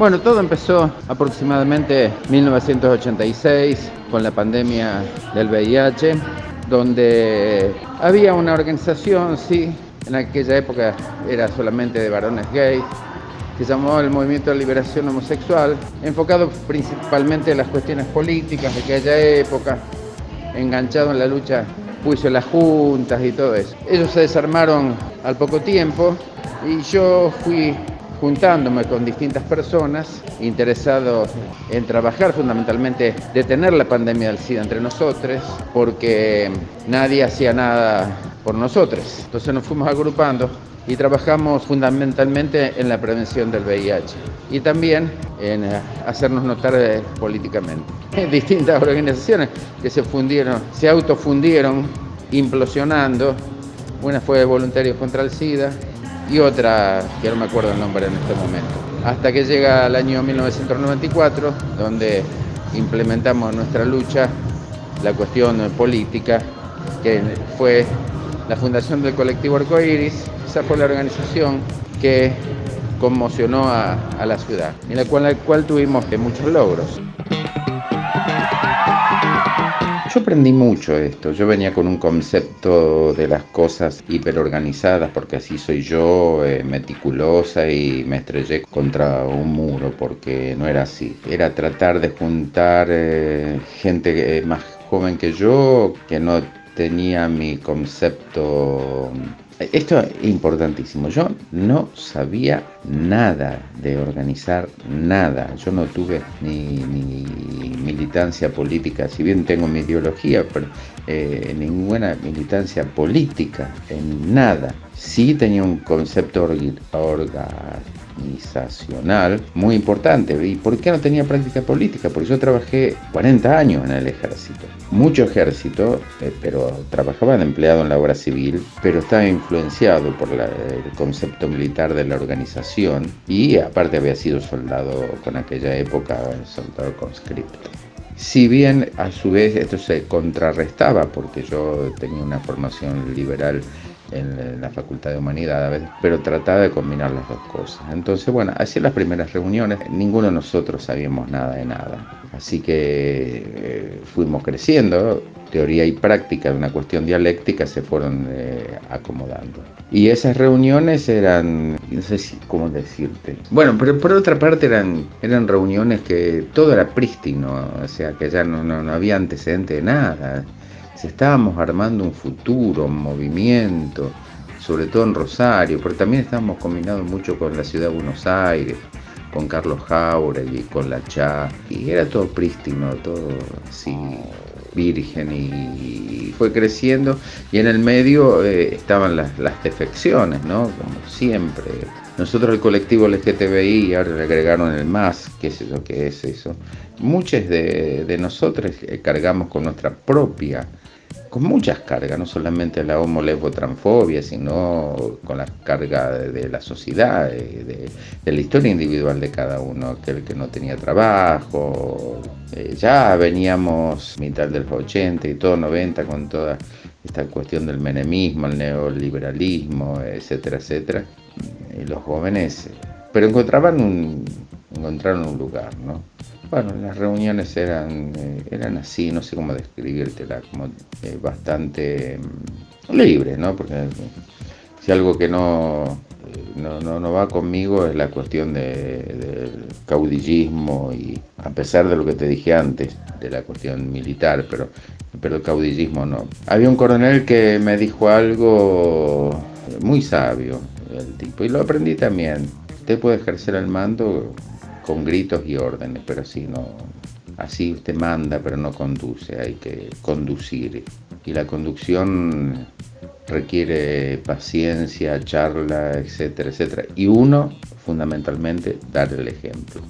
Bueno, todo empezó aproximadamente 1986 con la pandemia del VIH, donde había una organización, sí, en aquella época era solamente de varones gays, que llamó el Movimiento de Liberación Homosexual, enfocado principalmente en las cuestiones políticas de aquella época, enganchado en la lucha juicio las juntas y todo eso. Ellos se desarmaron al poco tiempo y yo fui juntándome con distintas personas interesados en trabajar fundamentalmente, detener la pandemia del SIDA entre nosotros, porque nadie hacía nada por nosotros. Entonces nos fuimos agrupando y trabajamos fundamentalmente en la prevención del VIH y también en eh, hacernos notar eh, políticamente. Distintas organizaciones que se fundieron, se autofundieron implosionando. Una fue Voluntarios contra el SIDA, y otra que no me acuerdo el nombre en este momento. Hasta que llega el año 1994, donde implementamos nuestra lucha la cuestión política, que fue la fundación del colectivo Arcoiris, esa fue la organización que conmocionó a, la ciudad, en la cual, la cual tuvimos muchos logros. Yo aprendí mucho esto. Yo venía con un concepto de las cosas hiperorganizadas, porque así soy yo, eh, meticulosa, y me estrellé contra un muro, porque no era así. Era tratar de juntar eh, gente eh, más joven que yo, que no tenía mi concepto esto es importantísimo. Yo no sabía nada de organizar nada. Yo no tuve ni, militancia política, si bien tengo mi ideología, pero eh, ninguna militancia política en nada. Sí tenía un concepto orga, organizacional muy importante. ¿Y por qué no tenía práctica política? Porque yo trabajé 40 años en el ejército. Mucho ejército, eh, pero trabajaba de empleado en la obra civil, pero estaba influenciado por el concepto militar de la organización y aparte había sido soldado con aquella época, soldado conscripto. Si bien a su vez esto se contrarrestaba porque yo tenía una formación liberal en la Facultad de Humanidades, pero trataba de combinar las dos cosas. Entonces, bueno, hacía las primeras reuniones, ninguno de nosotros sabíamos nada de nada. Así que eh, fuimos creciendo, teoría y práctica de una cuestión dialéctica se fueron eh, acomodando. Y esas reuniones eran, no sé si, cómo decirte. Bueno, pero por otra parte eran, eran reuniones que todo era prístino, o sea, que ya no, no, no había antecedente de nada estábamos armando un futuro, un movimiento, sobre todo en Rosario, pero también estábamos combinados mucho con la ciudad de Buenos Aires, con Carlos Jauregui, con la Cha, y era todo prístino, todo así virgen y fue creciendo y en el medio eh, estaban las, defecciones, ¿no? Como siempre. Nosotros el colectivo LGTBI ahora le agregaron el más, qué es eso, qué es eso. Muchos de, de nosotros eh, cargamos con nuestra propia con muchas cargas, no solamente la homo-lesbo-transfobia, sino con la carga de, la sociedad, de, la historia individual de cada uno, aquel que no tenía trabajo. Eh, ya veníamos mitad de los 80 y todo 90 con toda esta cuestión del menemismo, el neoliberalismo, etcétera, etcétera. Y los jóvenes, pero encontraban un, encontraron un lugar, ¿no? Bueno, las reuniones eran, eh, eran así, no sé cómo describírtela, como eh, bastante mm, libre, ¿no? Porque si algo que no, eh, no, no, va conmigo es la cuestión del caudillismo y a pesar de lo que te dije antes, de la cuestión militar, pero, pero el caudillismo no. Había un coronel que me dijo algo muy sabio, el tipo, y lo aprendí también. Usted puede ejercer el mando con gritos y órdenes, pero así no, así usted manda, pero no conduce, hay que conducir. Y la conducción requiere paciencia, charla, etcétera, etcétera. Y uno, fundamentalmente, dar el ejemplo.